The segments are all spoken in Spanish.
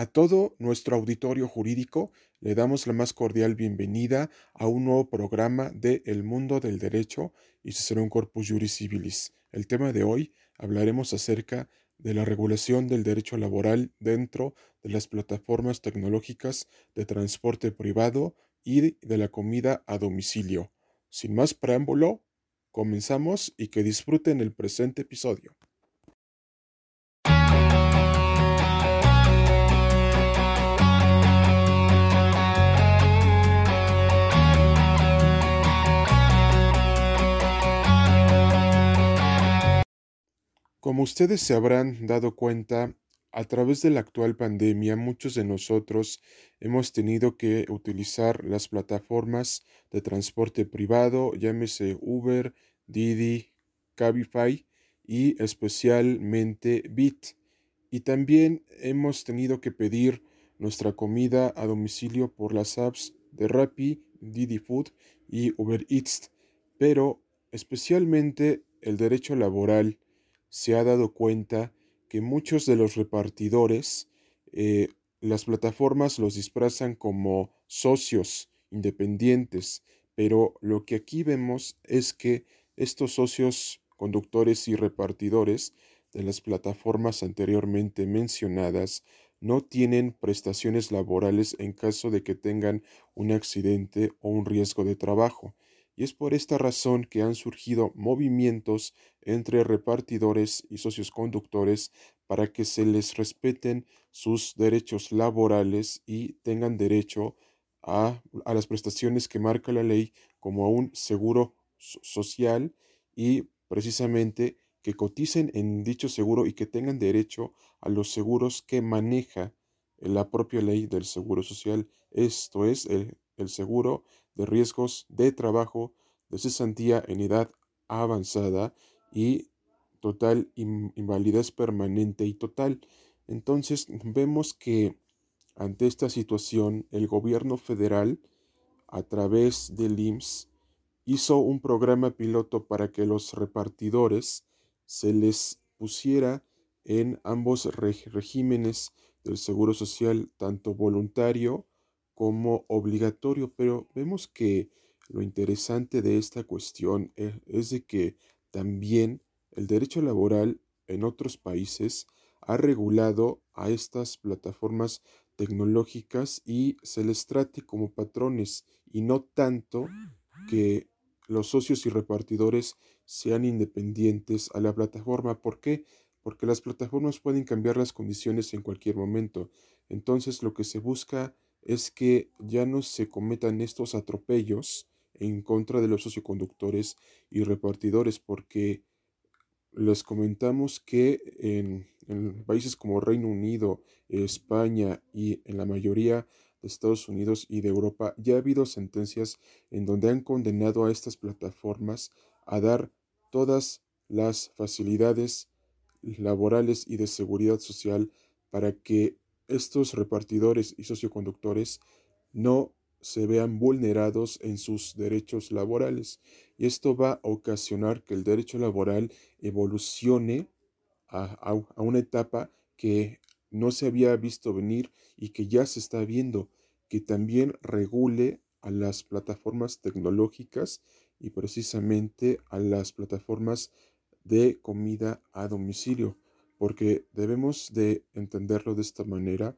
A todo nuestro auditorio jurídico le damos la más cordial bienvenida a un nuevo programa de El Mundo del Derecho y un Corpus Juris Civilis. El tema de hoy hablaremos acerca de la regulación del derecho laboral dentro de las plataformas tecnológicas de transporte privado y de la comida a domicilio. Sin más preámbulo, comenzamos y que disfruten el presente episodio. Como ustedes se habrán dado cuenta, a través de la actual pandemia muchos de nosotros hemos tenido que utilizar las plataformas de transporte privado, llámese Uber, Didi, Cabify y especialmente Bit. Y también hemos tenido que pedir nuestra comida a domicilio por las apps de Rappi, Didi Food y Uber Eats. Pero especialmente el derecho laboral se ha dado cuenta que muchos de los repartidores, eh, las plataformas los disfrazan como socios independientes, pero lo que aquí vemos es que estos socios conductores y repartidores de las plataformas anteriormente mencionadas no tienen prestaciones laborales en caso de que tengan un accidente o un riesgo de trabajo y es por esta razón que han surgido movimientos entre repartidores y socios conductores para que se les respeten sus derechos laborales y tengan derecho a, las prestaciones que marca la ley como a un seguro social y precisamente que coticen en dicho seguro y que tengan derecho a los seguros que maneja la propia ley del seguro social. Esto es el, el seguro de riesgos de trabajo, de cesantía en edad avanzada y total invalidez permanente y total. Entonces vemos que ante esta situación el gobierno federal a través del IMSS hizo un programa piloto para que los repartidores se les pusiera en ambos regímenes del Seguro Social, tanto voluntario como obligatorio, pero vemos que lo interesante de esta cuestión e, es, de que también el derecho laboral en otros países ha regulado a estas plataformas tecnológicas y se les trate como patrones y no tanto que los socios y repartidores sean independientes a la plataforma. ¿Por qué? Porque las plataformas pueden cambiar las condiciones en cualquier momento. Entonces lo que se busca es que ya no se cometan estos atropellos en contra de los socioconductores y repartidores, porque les comentamos que en, países como Reino Unido, España y en la mayoría de Estados Unidos y de Europa ya ha habido sentencias en donde han condenado a estas plataformas a dar todas las facilidades laborales y de seguridad social para que estos repartidores y socioconductores no se vean vulnerados en sus derechos laborales y esto va a ocasionar que el derecho laboral evolucione a, una etapa que no se había visto venir y que ya se está viendo, que también regule a las plataformas tecnológicas y precisamente a las plataformas de comida a domicilio porque debemos de entenderlo de esta manera.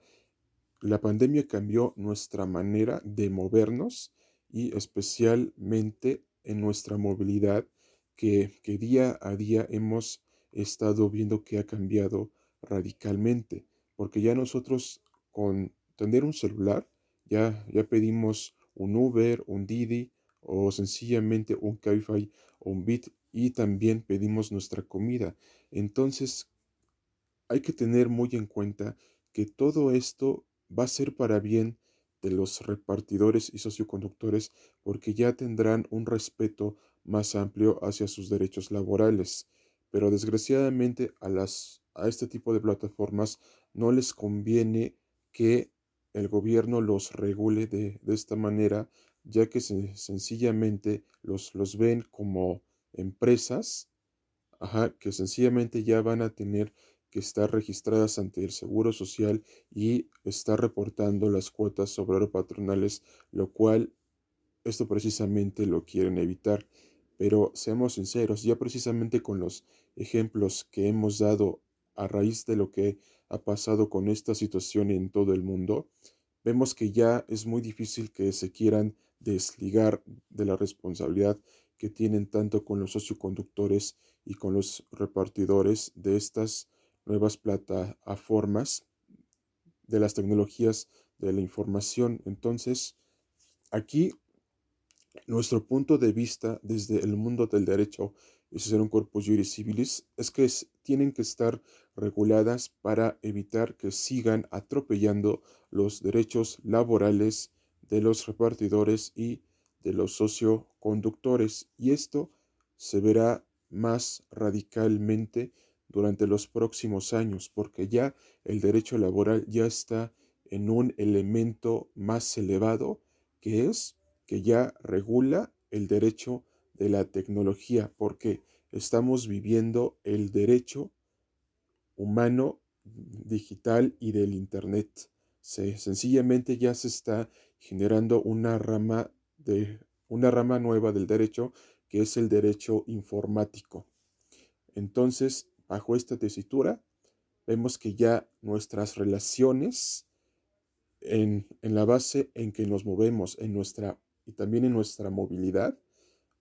La pandemia cambió nuestra manera de movernos y especialmente en nuestra movilidad que, que día a día hemos estado viendo que ha cambiado radicalmente, porque ya nosotros con tener un celular ya, ya pedimos un Uber, un Didi o sencillamente un Cabify o un Bit y también pedimos nuestra comida. Entonces, hay que tener muy en cuenta que todo esto va a ser para bien de los repartidores y socioconductores porque ya tendrán un respeto más amplio hacia sus derechos laborales. Pero desgraciadamente a, las, a este tipo de plataformas no les conviene que el gobierno los regule de, esta manera, ya que sencillamente los, los ven como empresas, que sencillamente ya van a tener que está registradas ante el Seguro Social y está reportando las cuotas obrero-patronales, lo cual esto precisamente lo quieren evitar. Pero seamos sinceros, ya precisamente con los ejemplos que hemos dado a raíz de lo que ha pasado con esta situación en todo el mundo, vemos que ya es muy difícil que se quieran desligar de la responsabilidad que tienen tanto con los socioconductores y con los repartidores de estas nuevas plataformas de las tecnologías de la información. Entonces, aquí nuestro punto de vista desde el mundo del derecho y ser un corpus juris civilis es que tienen que estar reguladas para evitar que sigan atropellando los derechos laborales de los repartidores y de los socioconductores y esto se verá más radicalmente durante los próximos años porque ya el derecho laboral ya está en un elemento más elevado que es que ya regula el derecho de la tecnología porque estamos viviendo el derecho humano digital y del Internet. Se, sencillamente ya se está generando una rama de una rama nueva del derecho que es el derecho informático. Entonces, bajo esta tesitura, vemos que ya nuestras relaciones en, en, la base en que nos movemos en nuestra y también en nuestra movilidad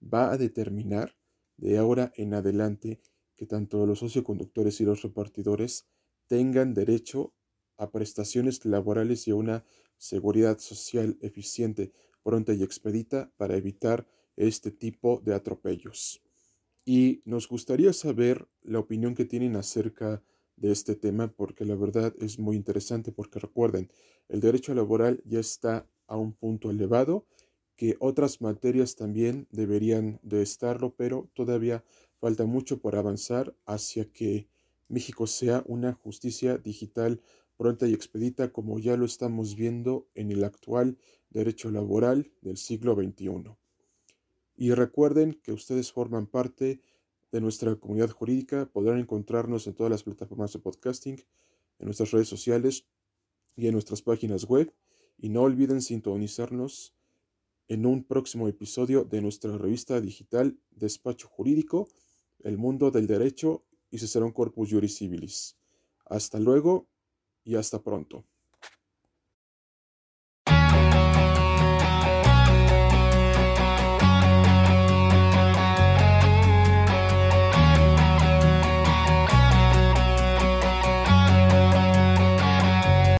va a determinar de ahora en adelante que tanto los socioconductores y los repartidores tengan derecho a prestaciones laborales y a una seguridad social eficiente, pronta y expedita para evitar este tipo de atropellos. Y nos gustaría saber la opinión que tienen acerca de este tema porque la verdad es muy interesante porque recuerden, el derecho laboral ya está a un punto elevado que otras materias también deberían de estarlo, pero todavía Falta mucho por avanzar hacia que México sea una justicia digital pronta y expedita como ya lo estamos viendo en el actual derecho laboral del siglo XXI. Y recuerden que ustedes forman parte de nuestra comunidad jurídica, podrán encontrarnos en todas las plataformas de podcasting, en nuestras redes sociales y en nuestras páginas web. Y no olviden sintonizarnos en un próximo episodio de nuestra revista digital Despacho Jurídico el mundo del derecho y un Corpus Juris Civilis. Hasta luego y hasta pronto.